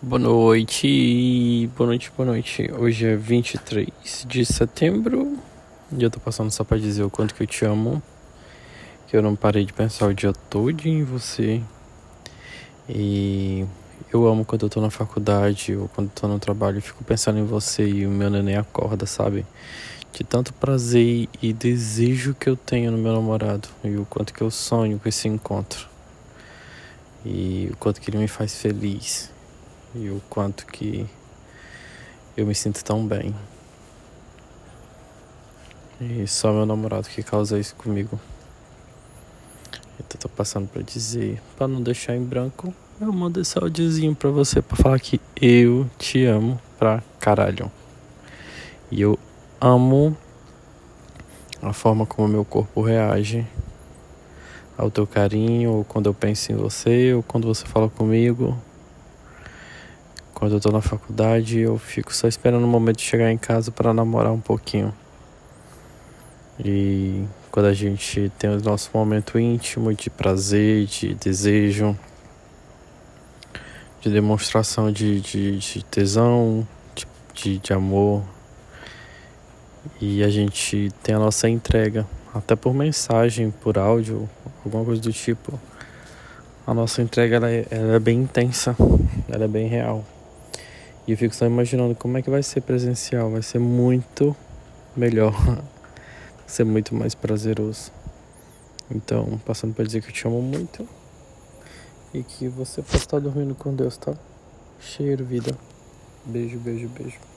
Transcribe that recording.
Boa noite, boa noite, boa noite. Hoje é 23 de setembro e eu tô passando só pra dizer o quanto que eu te amo. Que eu não parei de pensar o dia todo em você. E eu amo quando eu tô na faculdade ou quando eu tô no trabalho, eu fico pensando em você e o meu neném acorda, sabe? De tanto prazer e desejo que eu tenho no meu namorado e o quanto que eu sonho com esse encontro. E o quanto que ele me faz feliz e o quanto que eu me sinto tão bem. E só meu namorado que causa isso comigo. Então tô passando para dizer, para não deixar em branco, eu mando esse áudiozinho pra você para falar que eu te amo pra caralho. E eu amo a forma como meu corpo reage ao teu carinho, ou quando eu penso em você, ou quando você fala comigo. Quando eu tô na faculdade, eu fico só esperando o momento de chegar em casa para namorar um pouquinho. E quando a gente tem o nosso momento íntimo de prazer, de desejo, de demonstração de, de, de tesão, de, de amor, e a gente tem a nossa entrega, até por mensagem, por áudio, alguma coisa do tipo. A nossa entrega ela é, ela é bem intensa, ela é bem real. E eu fico só imaginando como é que vai ser presencial. Vai ser muito melhor. vai ser muito mais prazeroso. Então, passando para dizer que eu te amo muito. E que você possa estar dormindo com Deus, tá? Cheiro, vida. Beijo, beijo, beijo.